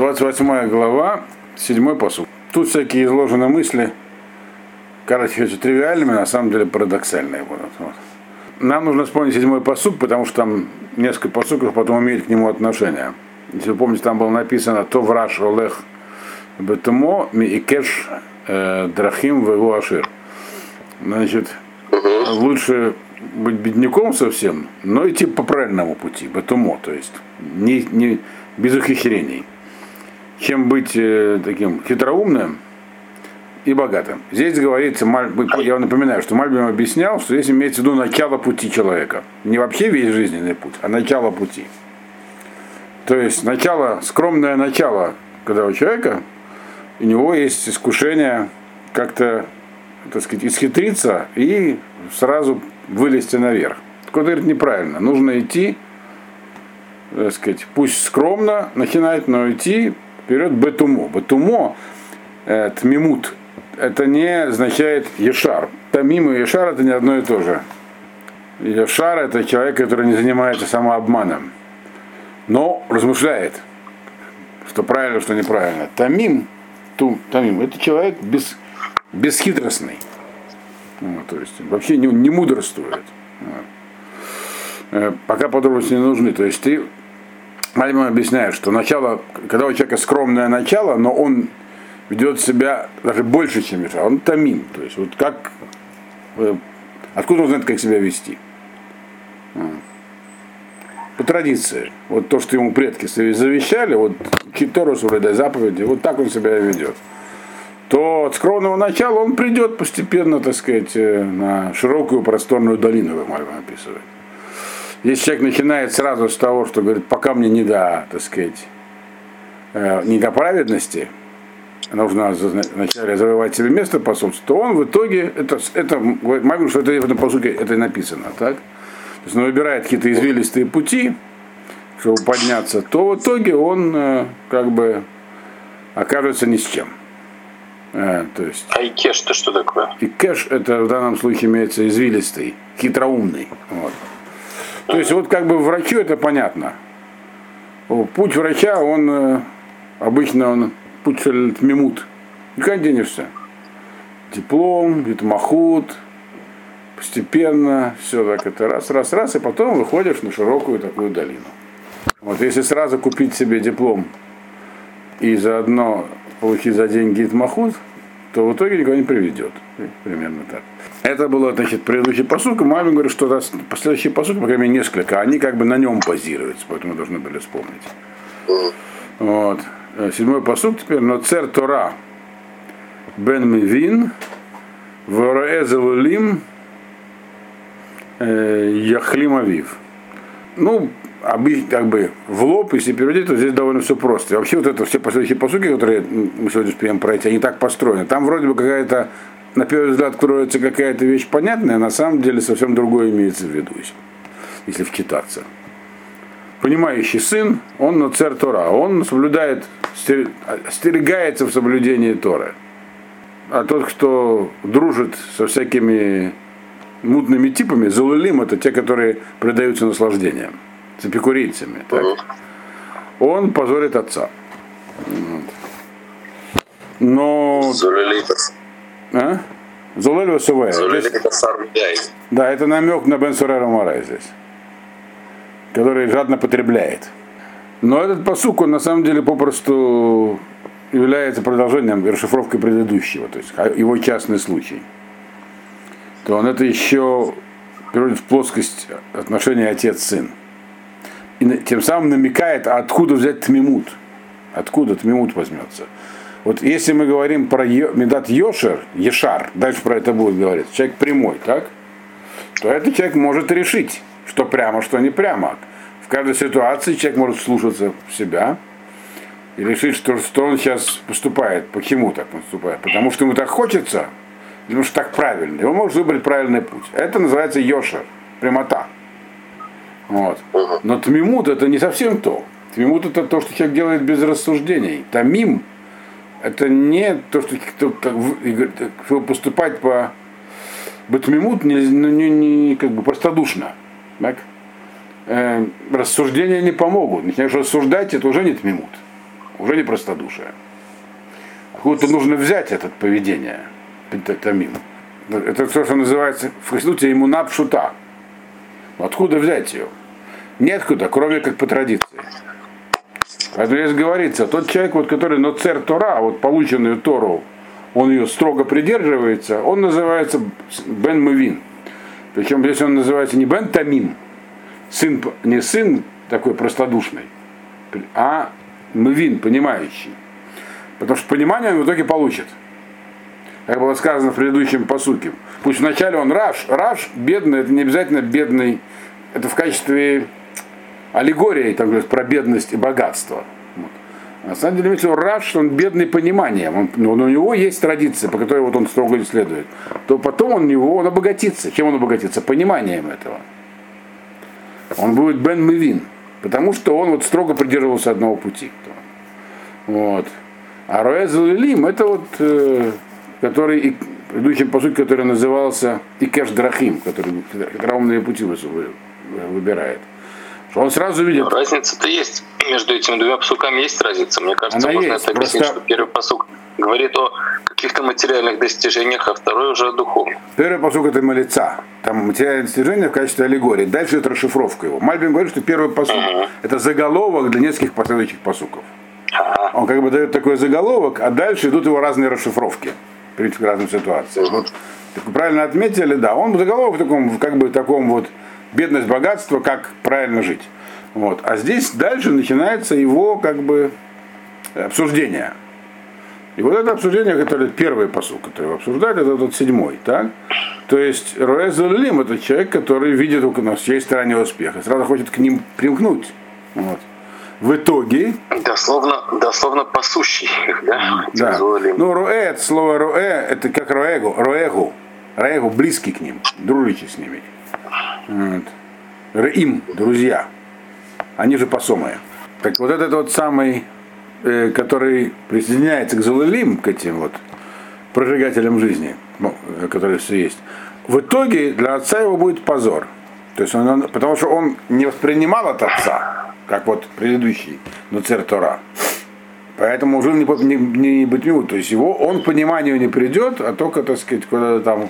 28 глава, 7 посуд. Тут всякие изложены мысли, кажется, очень тривиальными, на самом деле парадоксальные будут. Вот. Нам нужно вспомнить седьмой посуд, потому что там несколько посуков потом имеют к нему отношение. Если вы помните, там было написано «То враж олех бетумо ми и кеш э, драхим в его ашир». Значит, лучше быть бедняком совсем, но идти по правильному пути, бетумо, то есть не, не, без ухищрений, чем быть э, таким хитроумным и богатым. Здесь говорится, я напоминаю, что Мальбим объяснял, что здесь имеется в виду начало пути человека. Не вообще весь жизненный путь, а начало пути. То есть начало, скромное начало, когда у человека, у него есть искушение как-то, так сказать, исхитриться и сразу вылезти наверх. Так он говорит, неправильно. Нужно идти, так сказать, пусть скромно начинать, но идти вперед бетумо. Бетумо, э, тмимут, это не означает ешар. Тамим и ешар это не одно и то же. Ешар это человек, который не занимается самообманом, но размышляет, что правильно, что неправильно. Тамим, тум, тамим, это человек без, бесхитростный. Вот, то есть вообще не, не мудрствует. Вот. Э, пока подробности не нужны. То есть ты Мальман объясняет, что начало, когда у человека скромное начало, но он ведет себя даже больше, чем Миша. Он тамим. То есть вот как э, откуда он знает, как себя вести? По традиции. Вот то, что ему предки завещали, вот Тору соблюдай заповеди, вот так он себя ведет. То от скромного начала он придет постепенно, так сказать, э, на широкую просторную долину, как Мальва описывает. Если человек начинает сразу с того, что говорит, пока мне не до, так сказать, э, не до праведности, нужно вначале завоевать себе место по собству, то он в итоге, это, это могу, что это в этом посуке это и написано, так? То есть он выбирает какие-то извилистые пути, чтобы подняться, то в итоге он э, как бы окажется ни с чем. А, то есть, а и кэш-то что такое? И кэш это в данном случае имеется извилистый, хитроумный. Вот. То есть вот как бы врачу это понятно. Путь врача, он э, обычно он путь мимут. Никуда не денешься. Диплом, витмахут, постепенно, все так это раз, раз, раз, и потом выходишь на широкую такую долину. Вот если сразу купить себе диплом и заодно получить за деньги Итмахут, то в итоге никого не приведет. Примерно так. Это было, значит, предыдущий посук, и Мамин говорит, что последующий посук, по крайней мере, несколько, они как бы на нем базируются, поэтому должны были вспомнить. Вот. Седьмой посук теперь, но цер Тора бен Мивин, Вороэзелулим, Яхлим Авив. Ну, как бы в лоб, если переводить, то здесь довольно все просто. И вообще вот это все последующие посуки, которые мы сегодня успеем пройти, они так построены. Там вроде бы какая-то, на первый взгляд, кроется какая-то вещь понятная, а на самом деле совсем другое имеется в виду, если вчитаться. Понимающий сын, он на царь Тора, он соблюдает, остерегается в соблюдении Торы. А тот, кто дружит со всякими мутными типами, залулим это те, которые предаются наслаждениям с эпикурейцами. Так? Он позорит отца. Но... А? Зулель Васувая. Да, это намек на Бен Сурера Марай здесь, который жадно потребляет. Но этот посук, он на самом деле попросту является продолжением расшифровкой предыдущего, то есть его частный случай. То он это еще переводит в плоскость отношения отец-сын и тем самым намекает, а откуда взять тмимут. Откуда тмимут возьмется. Вот если мы говорим про медат Йошер, Ешар, дальше про это будет говорить, человек прямой, так? То этот человек может решить, что прямо, что не прямо. В каждой ситуации человек может слушаться себя и решить, что, что он сейчас поступает, почему так поступает. Потому что ему так хочется, потому что так правильно. И он может выбрать правильный путь. Это называется Йошер, прямота. Вот. Но тмимут это не совсем то. Тмимут это то, что человек делает без рассуждений. Тамим это не то, что как, поступать по Батмимут не, не, не как бы простодушно. Так? Э, рассуждения не помогут. Начинаешь рассуждать, это уже не тмимут. Уже уже не простодушие. Откуда-то нужно взять это поведение, тамим. Это то, что называется в Христуте ему напшута. Откуда взять ее? Неоткуда, кроме как по традиции. Поэтому здесь говорится, тот человек, вот, который но цер Тора, вот полученную Тору, он ее строго придерживается, он называется Бен Мавин. Причем здесь он называется не Бен Тамим, сын, не сын такой простодушный, а Мавин, понимающий. Потому что понимание он в итоге получит. Как было сказано в предыдущем посуке. Пусть вначале он раш. Раш бедный, это не обязательно бедный, это в качестве аллегории там говорят, про бедность и богатство. Вот. На самом деле, если он рад, что он бедный пониманием, он, но у него есть традиция, по которой вот он строго следует, то потом он, него, он обогатится. Чем он обогатится? Пониманием этого. Он будет Бен Мивин, потому что он вот строго придерживался одного пути. Вот. А Роэзел Лим это вот, э, который, и, предыдущий посуд, который назывался Икеш Драхим, который хитроумные пути выбирает. Что он сразу видит. Разница-то есть. Между этими двумя посуками есть разница. Мне кажется, Она можно есть, это объяснить, просто... что первый посук говорит о каких-то материальных достижениях, а второй уже о духовных. Первый посук это молиться. Там материальные достижения в качестве аллегории. Дальше это расшифровка его. Мальбин говорит, что первый посук uh-huh. это заголовок для нескольких последующих посуков. Он как бы дает такой заголовок, а дальше идут его разные расшифровки в разным ситуациям. Вот, так вы правильно отметили, да, он заголовок в таком, как бы таком вот бедность, богатство, как правильно жить. Вот. А здесь дальше начинается его как бы обсуждение. И вот это обсуждение, которое первый посыл, который его обсуждали, это тот седьмой. Так? То есть Роэзалим это человек, который видит у нас есть стороне успеха, сразу хочет к ним примкнуть. Вот. В итоге... Дословно, дословно пасущий да? да. Ну, роэ, это слово роэ, это как роэгу, роэгу, роэгу, близкий к ним, дружащий с ними. Вот. Им, друзья. Они же посомые. Так вот этот вот самый, э, который присоединяется к Залалим, к этим вот прожигателям жизни, ну, э, которые все есть, в итоге для отца его будет позор. То есть он, он, потому что он не воспринимал от отца, как вот предыдущий, но Тора. Поэтому жил не, не, не быть То есть его он к пониманию не придет, а только, так сказать, куда-то там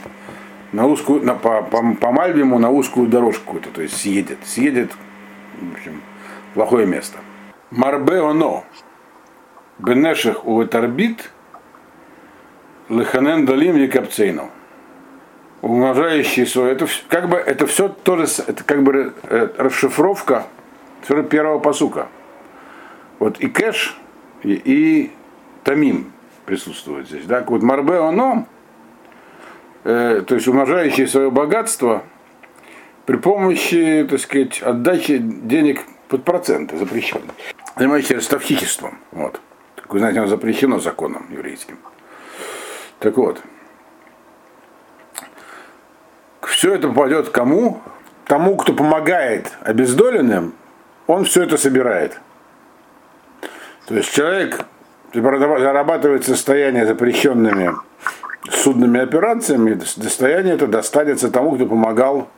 на узкую, на, по, по, по Мальбиму на узкую дорожку это, то есть съедет. Съедет, в общем, плохое место. Марбе оно. Бенеших уветорбит леханен далим якапцейну. Умножающий свой. Это как бы это все тоже это как бы э, расшифровка первого посука. Вот и кэш, и, и тамим присутствует здесь. Да? Вот марбе оно э, то есть умножающий свое богатство при помощи, так сказать, отдачи денег под проценты запрещенные, занимающийся ростовщичеством. Вот. Как вы знаете, оно запрещено законом еврейским. Так вот, все это попадет кому? Тому, кто помогает обездоленным, он все это собирает. То есть человек зарабатывает состояние запрещенными судными операциями достояние это достанется тому, кто помогал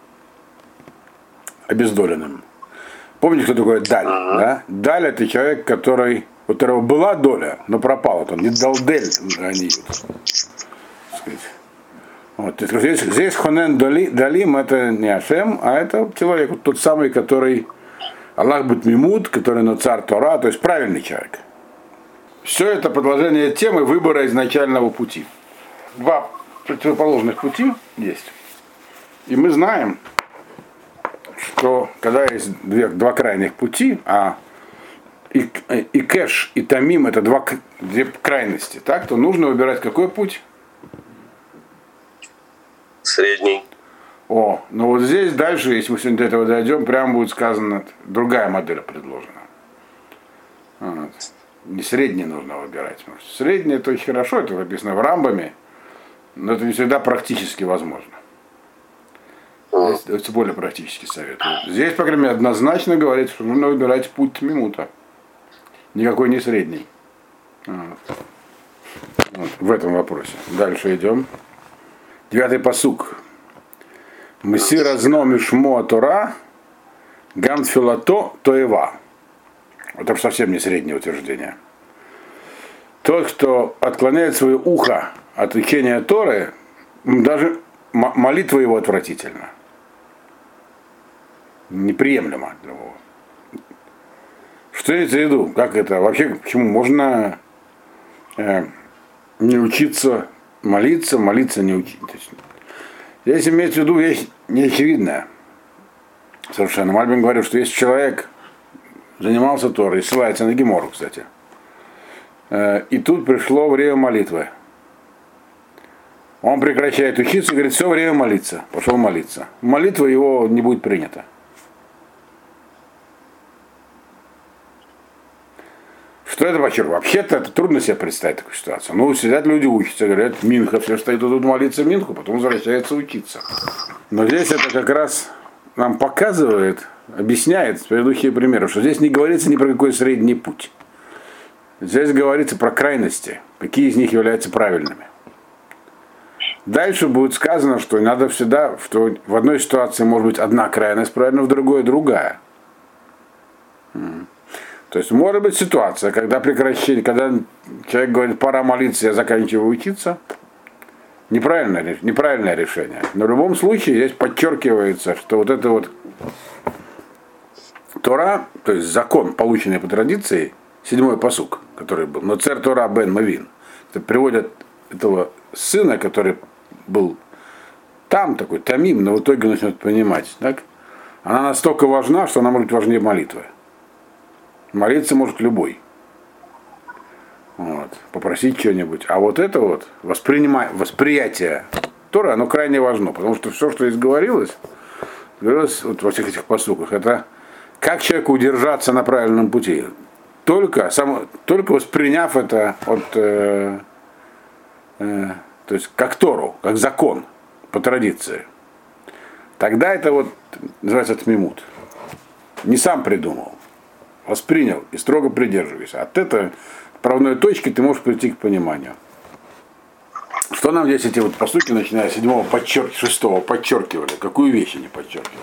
обездоленным. Помните, кто такой Даль? Да? Даль это человек, который, у которого была доля, но пропала. Там не дал дель они вот, здесь, здесь Хонен Дали, Далим это не Ашем, а это человек, вот тот самый, который Аллах будет Мимут, который на царь Тора, то есть правильный человек. Все это продолжение темы выбора изначального пути два противоположных пути есть. И мы знаем, что когда есть две, два крайних пути, а и, и кэш, и тамим это два, две крайности, так, то нужно выбирать какой путь? Средний. О, ну вот здесь дальше, если мы сегодня до этого дойдем, прямо будет сказано, другая модель предложена. Вот. Не средний нужно выбирать. Средний это очень хорошо, это написано в рамбами, но это не всегда практически возможно. Здесь дается более практический совет. Здесь, по крайней мере, однозначно говорит, что нужно выбирать путь минута. Никакой не средний. Вот. Вот, в этом вопросе. Дальше идем. Девятый посук. Мси разно мишмо Тора, тоева. Это совсем не среднее утверждение. тот, кто отклоняет свое ухо от учения Торы, даже молитва его отвратительна. Неприемлемо для него. Что имеется в виду? Как это? Вообще, почему можно э, не учиться молиться, молиться не учить? Здесь имеется в виду вещь неочевидная. Совершенно. Мальбин говорил, что если человек занимался Торой, ссылается на Гемору, кстати, э, и тут пришло время молитвы. Он прекращает учиться и говорит, все время молиться. Пошел молиться. Молитва его не будет принята. Что это подчеркиваю? Вообще-то это трудно себе представить такую ситуацию. Ну, сидят люди учатся, говорят, Минха, все стоит тут молиться Минху, потом возвращается учиться. Но здесь это как раз нам показывает, объясняет с предыдущих примеров, что здесь не говорится ни про какой средний путь. Здесь говорится про крайности, какие из них являются правильными. Дальше будет сказано, что надо всегда, что в одной ситуации может быть одна крайность правильно, в другой другая. То есть может быть ситуация, когда прекращение, когда человек говорит, пора молиться, я заканчиваю учиться, неправильное, неправильное решение. Но в любом случае здесь подчеркивается, что вот это вот Тора, то есть закон, полученный по традиции, седьмой посук, который был, но царь Тора Бен Мавин, это приводят этого сына, который был там такой, тамим, но в итоге начнет понимать, так? Она настолько важна, что она может быть важнее молитвы. Молиться может любой. Вот, попросить что-нибудь. А вот это вот воспринимать, восприятие Тора, оно крайне важно, потому что все, что здесь говорилось, говорилось вот во всех этих посуках, это как человеку удержаться на правильном пути. Только, сам, только восприняв это от, э, э, то есть как Тору, как закон, по традиции. Тогда это вот называется тмимут. Не сам придумал воспринял и строго придерживайся. От этой правной точки ты можешь прийти к пониманию. Что нам здесь эти вот поступки, начиная с седьмого, подчерк, шестого, подчеркивали? Какую вещь они подчеркивали?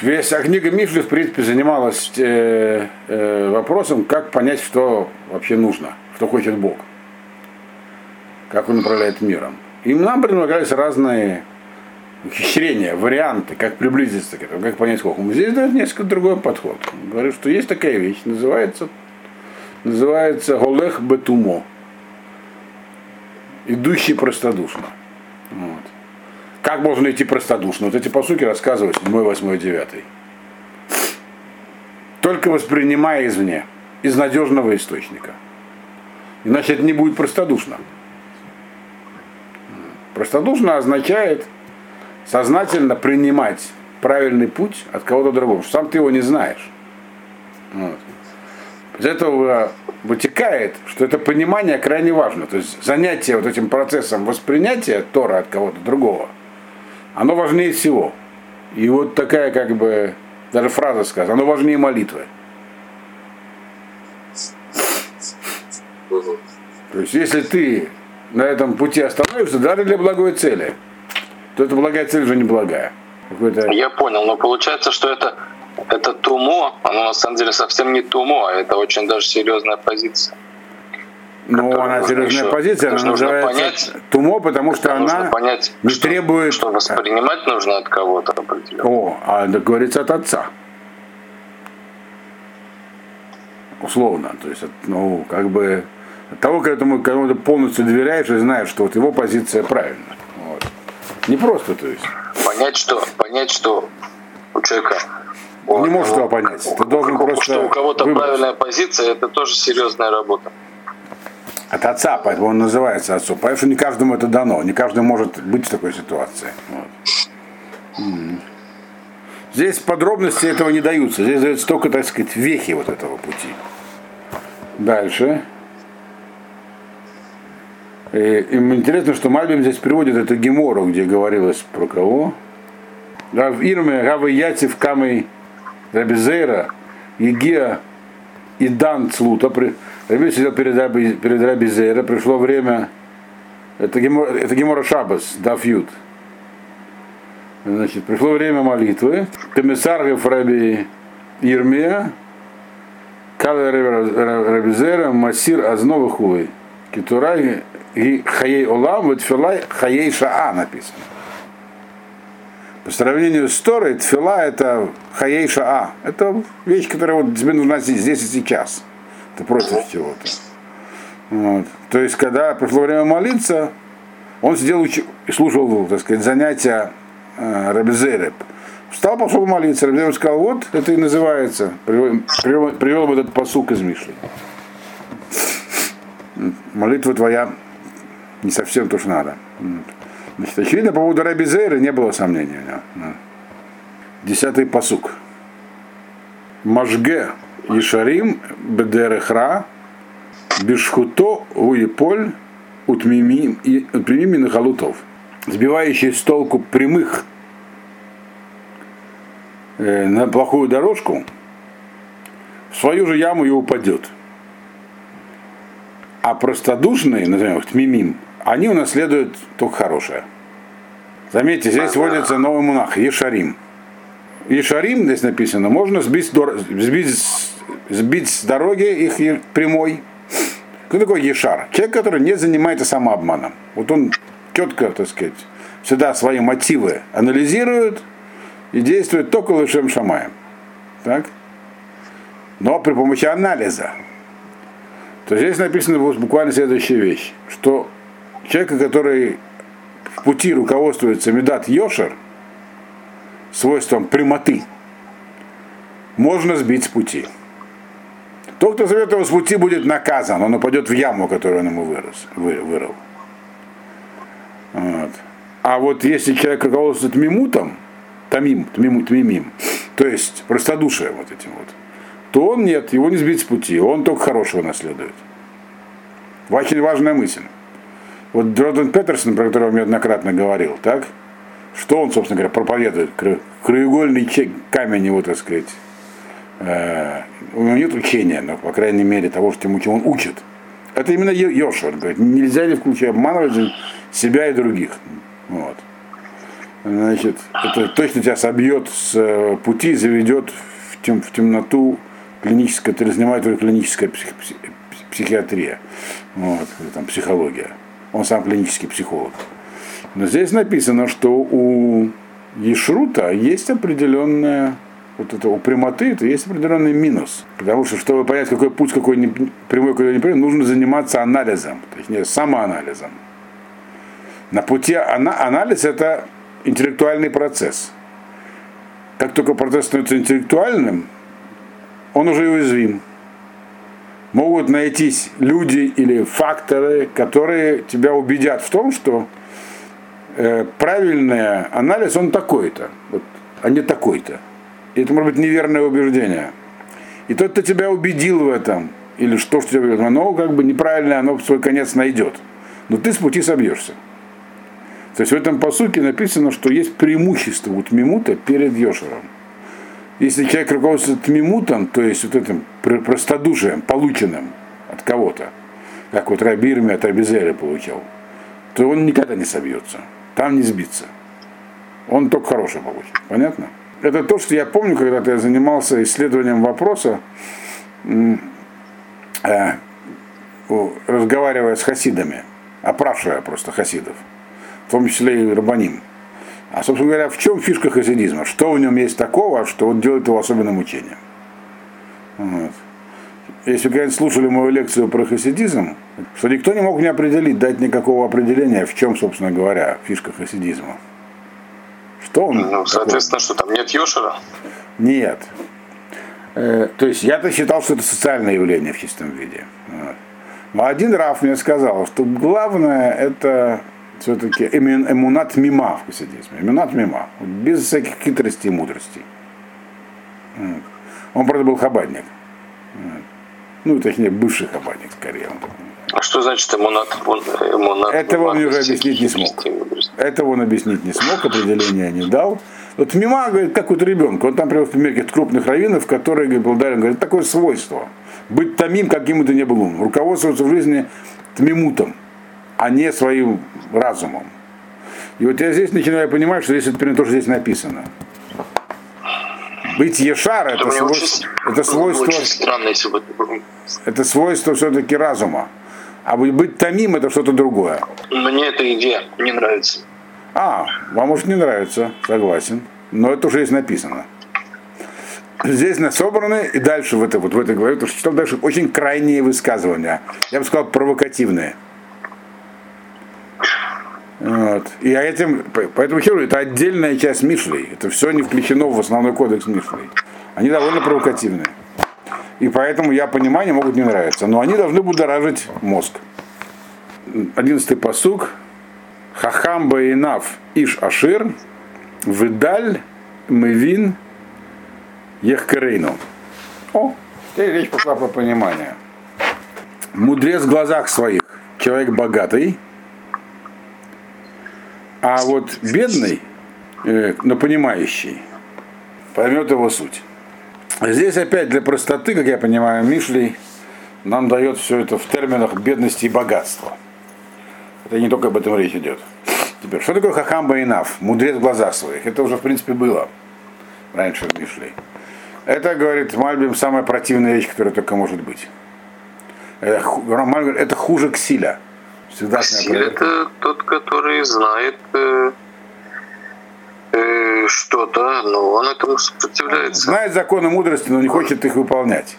Весь а книга Мишли, в принципе, занималась э, э, вопросом, как понять, что вообще нужно, что хочет Бог, как он управляет миром. И нам предлагались разные ухищрения, варианты, как приблизиться к этому, как понять Хохму. Здесь дает несколько другой подход. Он говорит, что есть такая вещь, называется, называется Голех Бетумо. Идущий простодушно. Вот. Как можно идти простодушно? Вот эти посуки рассказывают 7, 8, 9. Только воспринимая извне, из надежного источника. Иначе это не будет простодушно. Простодушно означает – сознательно принимать правильный путь от кого-то другого, что сам ты его не знаешь. Вот. Из этого вытекает, что это понимание крайне важно. То есть занятие вот этим процессом воспринятия Тора от кого-то другого, оно важнее всего. И вот такая как бы, даже фраза сказана, оно важнее молитвы. То есть если ты на этом пути остановишься, даже для благой цели – то это благая цель уже не благая. Я понял, но получается, что это, это тумо, оно на самом деле совсем не тумо, а это очень даже серьезная позиция. Ну, она серьезная еще, позиция, она называется понять, тумо, потому что она понять, не что, требует... Что воспринимать нужно от кого-то определенно. О, а это говорится от отца. Условно. То есть, ну, как бы от того, когда ты полностью доверяешь и знаешь, что вот его позиция правильная. Не просто, то есть. Понять, что, понять, что у человека он не может этого понять. Ты должен просто что у кого-то правильная позиция, это тоже серьезная работа. От отца, поэтому он называется отцом. Потому что не каждому это дано, не каждый может быть в такой ситуации. Вот. Здесь подробности этого не даются. Здесь даются только, так сказать, вехи вот этого пути. Дальше. И, им интересно, что Мальбим здесь приводит это Гемору, где говорилось про кого. Рав Ирме, Рава Яцев, Камей Рабизейра, Егия и Дан Цлута. Раби сидел перед, Раби, перед Рабизейра, пришло время, это Гемора, это Гемора Шабас, Дафьют. Значит, пришло время молитвы. Комиссар Раби Ирмия, Кала Рабизера Масир Азнова Хуй. Китурай и Хаей Олам, вот Филай Хаей Шаа написано. По сравнению с Торой, Тфила это Хаей Шаа. Это вещь, которая вот тебе нужна здесь и сейчас. Это против чего-то. Вот. То есть, когда пришло время молиться, он сидел и слушал, так сказать, занятия э, Рабизереб. Встал, пошел молиться. Рабизереб сказал, вот это и называется. Привел, привел, привел этот посук из Мишли. Молитва твоя не совсем то, что надо. Значит, очевидно, по поводу Раби Зейра не было сомнений у него. Десятый посук. Можге Ишарим Бедерехра Бешхуто Уеполь Утмимим и Утмимим на халутов. Сбивающий с толку прямых э, на плохую дорожку, в свою же яму и упадет. А простодушные, назовем их тмимим, они унаследуют только хорошее. Заметьте, здесь вводится новый монах, Ешарим. Ешарим, здесь написано, можно сбить, сбить, сбить с дороги их прямой. Кто такой Ешар? Человек, который не занимается самообманом. Вот он четко, так сказать, всегда свои мотивы анализирует и действует только лучшим шамаем. Так? Но при помощи анализа. То здесь написано буквально следующая вещь, что человека, который в пути руководствуется Медат Йошер, свойством прямоты, можно сбить с пути. Тот, кто зовет его с пути, будет наказан, он упадет в яму, которую он ему вырос, вы, вырыл. Вот. А вот если человек руководствуется мимутом, тамим, тмиму, тмимим, то есть простодушие вот этим вот, то он нет, его не сбить с пути, он только хорошего наследует. Очень важная мысль. Вот Джордан Петерсон, про которого я неоднократно говорил, так? Что он, собственно говоря, проповедует? Краеугольный камень его, так сказать. Э, у него нет учения, но, по крайней мере, того, что ему он учит. Это именно Йоша. Он говорит, нельзя ни в случае обманывать себя и других. Вот. Значит, это точно тебя собьет с э, пути, заведет в, тем, в темноту клиническая, это разнимает твою клиническая псих, психиатрия, вот, там, психология. Он сам клинический психолог. Но здесь написано, что у Ешрута есть определенная вот это у прямоты это есть определенный минус. Потому что, чтобы понять, какой путь, какой не, прямой, какой не прямой, нужно заниматься анализом, точнее, самоанализом. На пути ана, анализ это интеллектуальный процесс. Как только процесс становится интеллектуальным, он уже уязвим могут найтись люди или факторы, которые тебя убедят в том, что э, правильный анализ, он такой-то, вот, а не такой-то. И это может быть неверное убеждение. И тот, кто тебя убедил в этом, или что, что тебя убедил, оно как бы неправильное, оно свой конец найдет. Но ты с пути собьешься. То есть в этом посуке написано, что есть преимущество вот Мимута перед Йошером. Если человек руководствуется тмимутом, то есть вот этим простодушием, полученным от кого-то, как вот Рабирми от Абизеля получал, то он никогда не собьется. Там не сбиться. Он только хороший получит. Понятно? Это то, что я помню, когда я занимался исследованием вопроса, э, разговаривая с хасидами, опрашивая просто хасидов, в том числе и Рабаним. А, собственно говоря, в чем фишка хасидизма? Что в нем есть такого, что вот делает его особенным учением? Вот. Если вы слушали мою лекцию про хасидизм, что никто не мог мне определить, дать никакого определения, в чем, собственно говоря, фишка хасидизма. Что он? Ну, соответственно, такой? что там нет Йошера? Нет. Э, то есть я-то считал, что это социальное явление в чистом виде. Вот. Но один Раф мне сказал, что главное это все-таки эмунат мима в хасидизме. Эмунат мима. Без всяких хитростей и мудростей. Он, правда, был хабадник. Ну, точнее, бывший хабадник, скорее. А что значит эмунат? эмунат Этого он уже объяснить не смог. Этого он объяснить не смог, определения не дал. Вот мима, говорит, как вот ребенок. Он там привел пример каких-то крупных раввинов, которые говорят, благодарен, говорит, такое свойство. Быть тамим, каким бы то ни был ум. Руководствоваться в жизни тмимутом а не своим разумом. И вот я здесь начинаю понимать, что здесь это примерно то, что здесь написано. Быть ешар это, свойство, очень, это свойство. Очень странно, если бы это Это свойство все-таки разума. А быть тамим это что-то другое. Мне эта идея не нравится. А, вам может не нравится, согласен. Но это уже здесь написано. Здесь собраны и дальше в, это, вот в этой главе, потому что читал дальше очень крайние высказывания. Я бы сказал, провокативные. Вот. И этим, поэтому Херу это отдельная часть Мишлей. Это все не включено в основной кодекс Мишлей. Они довольно провокативные. И поэтому я понимаю, могут не нравиться. Но они должны будоражить мозг. Одиннадцатый посук. Хахам Баинав Иш Ашир. Выдаль Мывин Ехкарейну. О, теперь речь пошла про понимание. Мудрец в глазах своих. Человек богатый а вот бедный, э, но понимающий, поймет его суть. Здесь опять для простоты, как я понимаю, Мишлей нам дает все это в терминах бедности и богатства. Это не только об этом речь идет. Теперь, что такое хахам байнав, мудрец в глазах своих? Это уже, в принципе, было раньше в Мишлей. Это, говорит Мальбим, самая противная вещь, которая только может быть. Это, это хуже ксиля. Всегда это тот, который знает э, э, что-то, но он этому сопротивляется. Знает законы мудрости, но не хочет их выполнять.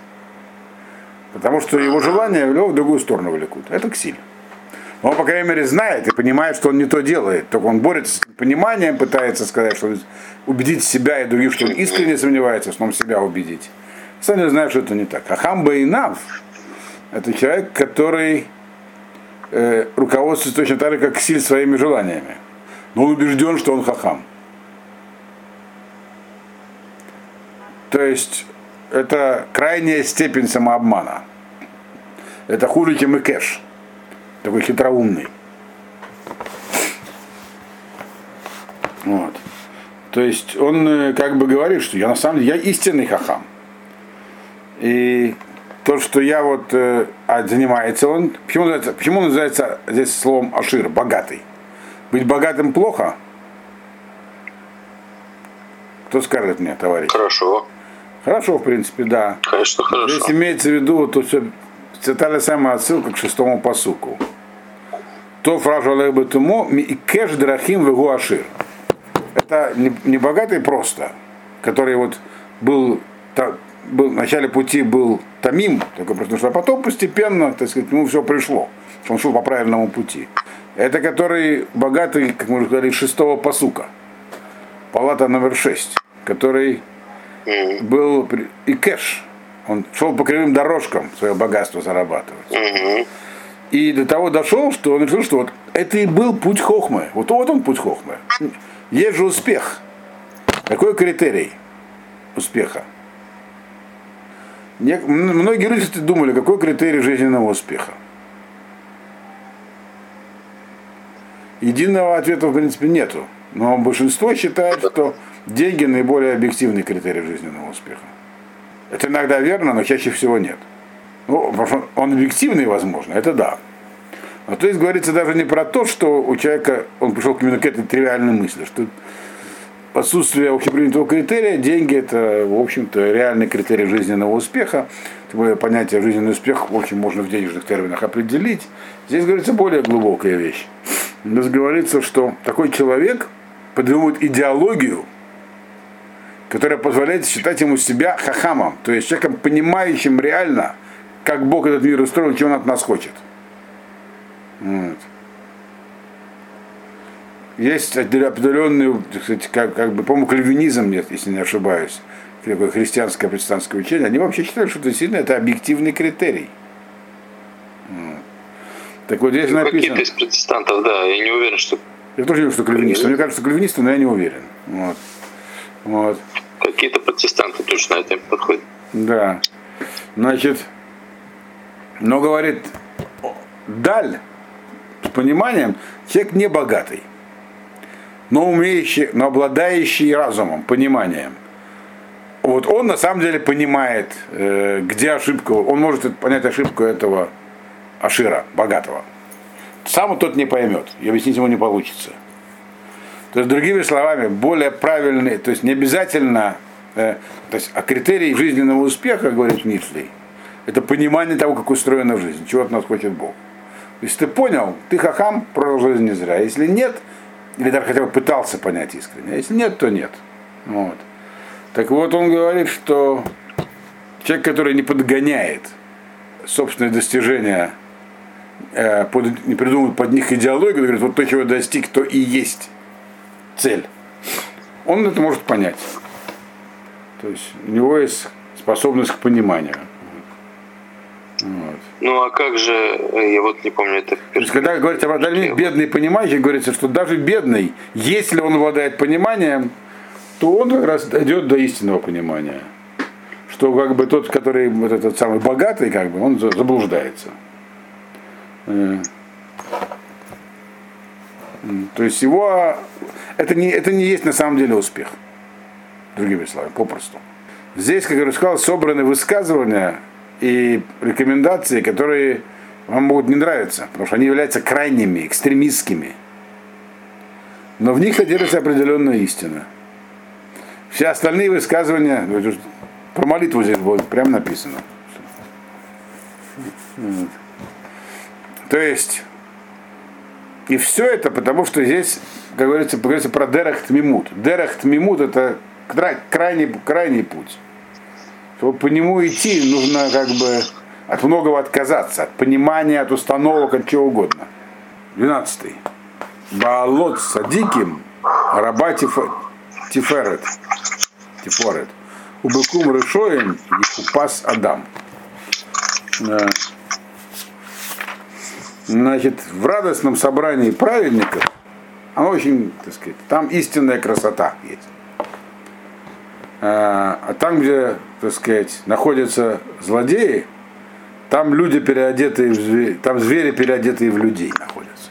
Потому что его желания его в другую сторону влекут. Это ксиль. Он, по крайней мере, знает и понимает, что он не то делает. Только он борется с пониманием, пытается сказать, что убедить себя и других, что он искренне сомневается, что он себя убедить. Сами знают, что это не так. А Хамба и Нав – это человек, который э, руководствуется точно так же, как Силь своими желаниями. Но он убежден, что он хахам. То есть это крайняя степень самообмана. Это хуже, чем и кэш. Такой хитроумный. Вот. То есть он э, как бы говорит, что я на самом деле я истинный хахам. И то, что я вот э, а занимается он, почему называется, почему называется здесь словом Ашир, богатый? Быть богатым плохо? Кто скажет мне, товарищ? Хорошо. Хорошо, в принципе, да. Конечно, хорошо. Здесь имеется в виду, то все, это та самая отсылка к шестому посуку. То фразу Алейбатумо и кэш драхим вегу ашир. Это не, не богатый просто, который вот был был, в начале пути был Тамим, только потому что а потом постепенно, так сказать, ему все пришло, что он шел по правильному пути. Это который богатый, как мы уже говорили, шестого посука. Палата номер шесть, который был и кэш. Он шел по кривым дорожкам свое богатство зарабатывать. И до того дошел, что он решил, что вот это и был путь Хохмы. Вот вот он путь Хохмы. Есть же успех. Какой критерий успеха? Многие люди думали, какой критерий жизненного успеха. Единого ответа, в принципе, нету. Но большинство считает, что деньги наиболее объективный критерий жизненного успеха. Это иногда верно, но чаще всего нет. Ну, он объективный, возможно, это да. Но то есть говорится даже не про то, что у человека, он пришел именно к этой тривиальной мысли, что отсутствие общепринятого критерия, деньги это, в общем-то, реальный критерий жизненного успеха. Тем более понятие жизненный успех, в общем, можно в денежных терминах определить. Здесь говорится более глубокая вещь. Здесь говорится, что такой человек придумывает идеологию, которая позволяет считать ему себя хахамом, то есть человеком, понимающим реально, как Бог этот мир устроил, чего он от нас хочет. Вот есть определенный, сказать, как, как бы, по-моему, кальвинизм, нет, если не ошибаюсь, такое христианское протестантское учение, они вообще считают, что действительно это объективный критерий. Так вот здесь ну, написано... Какие-то из протестантов, да, я не уверен, что... Я тоже не уверен, что кальвинисты. Мне кажется, кальвинисты, но я не уверен. Вот. Вот. Какие-то протестанты точно этим подходят. Да. Значит, но говорит, даль, с пониманием, человек не богатый но умеющий, но обладающий разумом, пониманием. Вот он на самом деле понимает, э, где ошибка. Он может понять ошибку этого Ашира, богатого. Сам тот не поймет, и объяснить ему не получится. То есть, другими словами, более правильный, то есть не обязательно э, то есть, а критерий жизненного успеха, говорит Мишлей, это понимание того, как устроена жизнь, чего от нас хочет Бог. Если ты понял, ты хахам, прожил жизнь не зря. Если нет, или даже хотя бы пытался понять искренне, а если нет, то нет. Вот. Так вот, он говорит, что человек, который не подгоняет собственные достижения, э, под, не придумывает под них идеологию, говорит, вот то, чего достиг, то и есть цель. Он это может понять. То есть у него есть способность к пониманию. Ну а как же, э, я вот не помню, это... То есть, когда говорится об Адаме, бедный понимающий, говорится, что даже бедный, если он обладает пониманием, то он как раз дойдет до истинного понимания. Что как бы тот, который вот этот самый богатый, как бы, он заблуждается. Э. То есть его это не, это не есть на самом деле успех. Другими словами, попросту. Здесь, как я сказал, собраны высказывания и рекомендации, которые вам могут не нравиться, потому что они являются крайними, экстремистскими. Но в них содержится определенная истина. Все остальные высказывания, про молитву здесь будет прямо написано. То есть, и все это потому, что здесь, как говорится, говорится про Дерахт Мимут. Дерахт Мимут это крайний, крайний путь. Чтобы по нему идти, нужно как бы от многого отказаться, от понимания, от установок, от чего угодно. 12. Баалот садиким раба тиферет. Тифорет. Убыкум решоем и упас Адам. Значит, в радостном собрании праведников, оно очень, так сказать, там истинная красота есть. А, а там, где, так сказать, находятся злодеи, там люди переодетые в звери, там звери переодетые в людей находятся.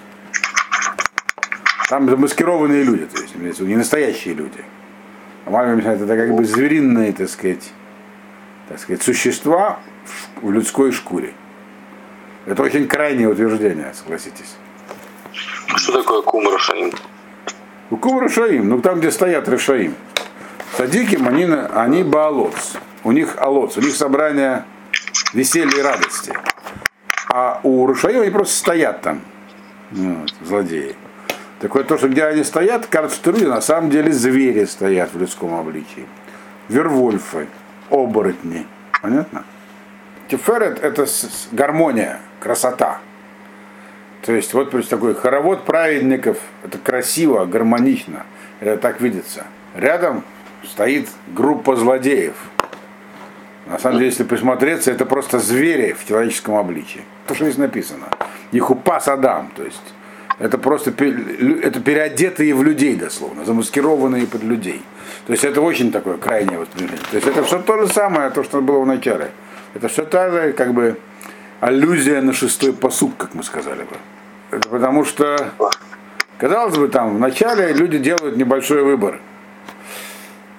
Там замаскированные люди, то есть не настоящие люди. А это как бы звериные, так сказать, так сказать, существа в людской шкуре. Это очень крайнее утверждение, согласитесь. Что такое кум Рашаим? Кум Рашаим, ну там, где стоят Рашаим. Садиким, они, они баалоц. У них алоц, у них собрание веселья и радости. А у Рушаим они просто стоят там, вот, злодеи. Такое то, что где они стоят, кажется, что люди на самом деле звери стоят в людском обличии. Вервольфы, оборотни. Понятно? Тиферет это гармония, красота. То есть вот такой хоровод праведников, это красиво, гармонично, это так видится. Рядом стоит группа злодеев. На самом деле, если присмотреться, это просто звери в человеческом обличии. То, что здесь написано. Их упас Адам, то есть это просто это переодетые в людей дословно, замаскированные под людей. То есть это очень такое крайнее восприятие. То есть это все то же самое, то, что было в начале. Это все та же, как бы, аллюзия на шестой посук, как мы сказали бы. Это потому что, казалось бы, там в начале люди делают небольшой выбор.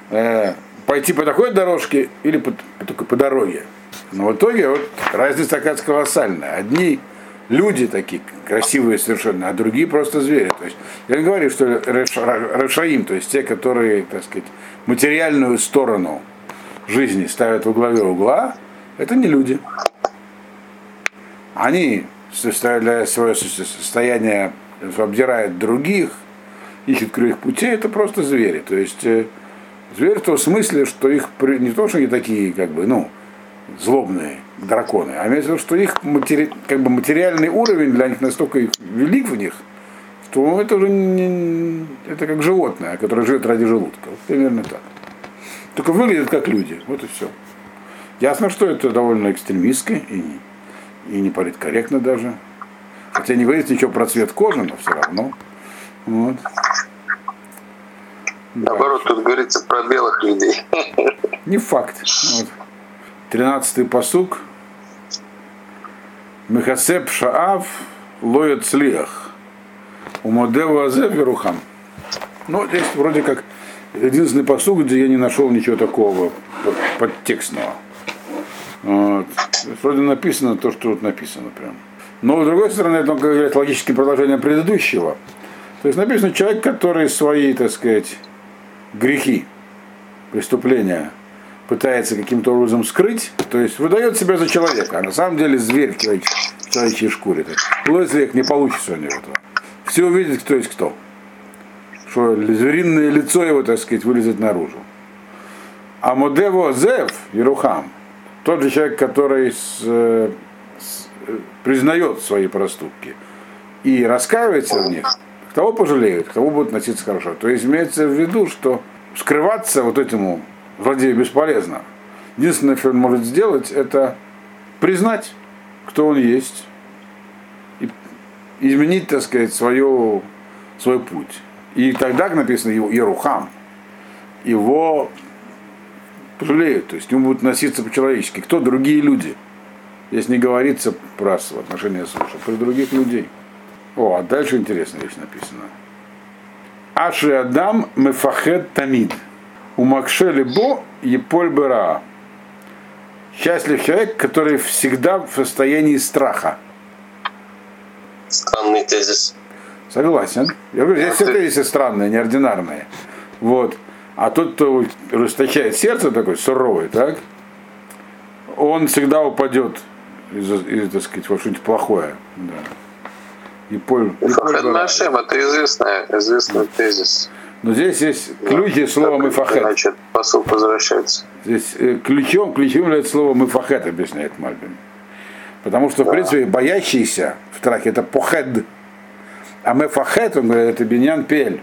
Э, пойти по такой дорожке или по, только по дороге. Но в итоге вот разница такая колоссальная. Одни люди такие красивые совершенно, а другие просто звери. То есть я не говорю, что Рашаим, то есть те, которые, так сказать, материальную сторону жизни ставят во главе угла, это не люди. Они, составляя свое состояние, обдирают других, ищут кривых путей, это просто звери. То есть звери в том смысле, что их не то, что они такие, как бы, ну, злобные драконы, а имеется в виду, что их матери, как бы материальный уровень для них настолько велик в них, что это уже не, это как животное, которое живет ради желудка. Вот примерно так. Только выглядят как люди. Вот и все. Ясно, что это довольно экстремистски и, и не политкорректно даже. Хотя не говорится ничего про цвет кожи, но все равно. Вот. Наоборот, тут говорится про белых людей. Не факт. Вот. Тринадцатый посук. Мехасеп Шаав лоет слиах. Умодева Азев Верухам. Ну, здесь вроде как единственный посуг, где я не нашел ничего такого подтекстного. Вот. Вроде написано то, что тут написано прям. Но с другой стороны, это является логическим продолжением предыдущего. То есть написано человек, который свои, так сказать, грехи, преступления – пытается каким-то образом скрыть, то есть выдает себя за человека, а на самом деле зверь в человеческой, в человеческой шкуре. Век не получится у него. Все увидят, кто есть кто. Что звериное лицо его, так сказать, вылезет наружу. А Модево Зев, Ерухам, тот же человек, который с, с, признает свои проступки и раскаивается в них, того пожалеют, к тому будут относиться хорошо. То есть имеется в виду, что скрываться вот этому вроде бесполезно. Единственное, что он может сделать, это признать, кто он есть, и изменить, так сказать, свое, свой путь. И тогда написано его Ерухам, его пожалеют, то есть к нему будут носиться по-человечески. Кто другие люди? Здесь не говорится про отношения с а про других людей. О, а дальше интересная вещь написана. Аши Адам Мефахет Тамид. У Макшели Бо Еполь Бера. Счастлив человек, который всегда в состоянии страха. Странный тезис. Согласен. Я говорю, здесь все тезисы странные, неординарные. Вот. А тот, кто расточает сердце такой суровый, так, он всегда упадет из, из так сказать, во что-нибудь плохое. Да. И поль, и Нашим, это известный, известный тезис. Но здесь есть ключи да, слова «мифахет». Значит, посыл возвращается. Здесь э, ключом, ключом является слово «мифахет», объясняет Мальбин. Потому что, да. в принципе, боящийся в страхе – это похед. А мефахет, он говорит, это биньян пель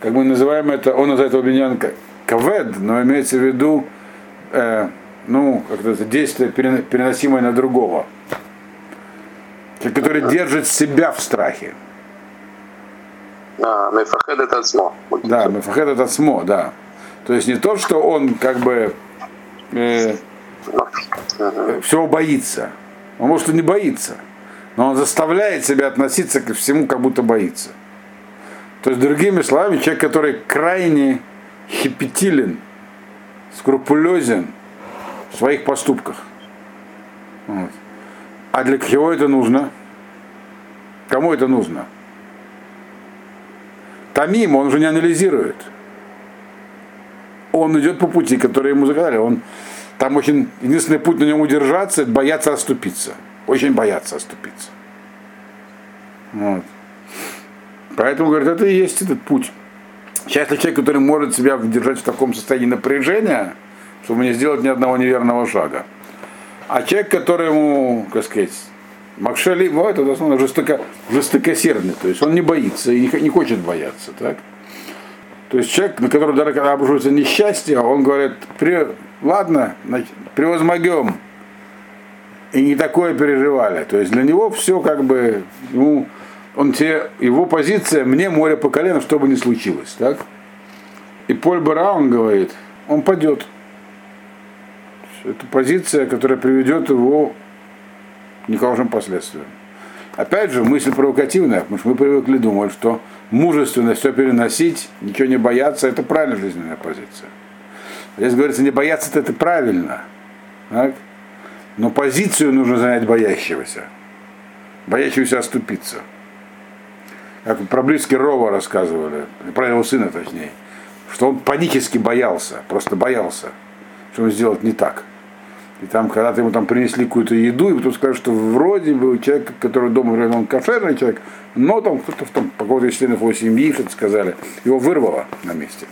как мы называем это, он называет его биньян кавед, но имеется в виду, э, ну, как это действие, переносимое на другого. Который держит себя в страхе. Да, мефахед это смо. Да, мефахед это смо, да. То есть не то, что он как бы э, всего боится. Он может и не боится. Но он заставляет себя относиться ко всему, как будто боится. То есть, другими словами, человек, который крайне хипетилен, скрупулезен в своих поступках. Вот. А для чего это нужно? Кому это нужно? Тамим, он уже не анализирует. Он идет по пути, который ему заказали. Он, там очень, единственный путь на нем удержаться, это бояться оступиться. Очень бояться оступиться. Вот. Поэтому, говорит, это и есть этот путь. Счастный человек, который может себя держать в таком состоянии напряжения, чтобы не сделать ни одного неверного шага. А человек, который ему, как сказать, Макшали, ну, это основно жестоко, жестокосердный, то есть он не боится и не, не хочет бояться, так? То есть человек, на которого даже когда обрушивается несчастье, он говорит, При, ладно, превозмогем. И не такое переживали. То есть для него все как бы, ну, он тебе, его позиция, мне море по колено, что бы ни случилось, так? И Поль Бараун говорит, он падет. Это позиция, которая приведет его к нехорошим последствиям. Опять же, мысль провокативная, потому что мы привыкли думать, что мужественно все переносить, ничего не бояться, это правильная жизненная позиция. Здесь говорится, не бояться это правильно. Так? Но позицию нужно занять боящегося. Боящегося оступиться как про близкий Рова рассказывали, про его сына точнее, что он панически боялся, просто боялся, что он сделать не так. И там, когда-то ему там принесли какую-то еду, и потом сказали, что вроде бы человек, который дома, он кошерный человек, но там кто-то там, по какому-то членов его семьи, что-то сказали, его вырвало на месте.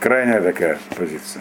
Крайняя такая позиция.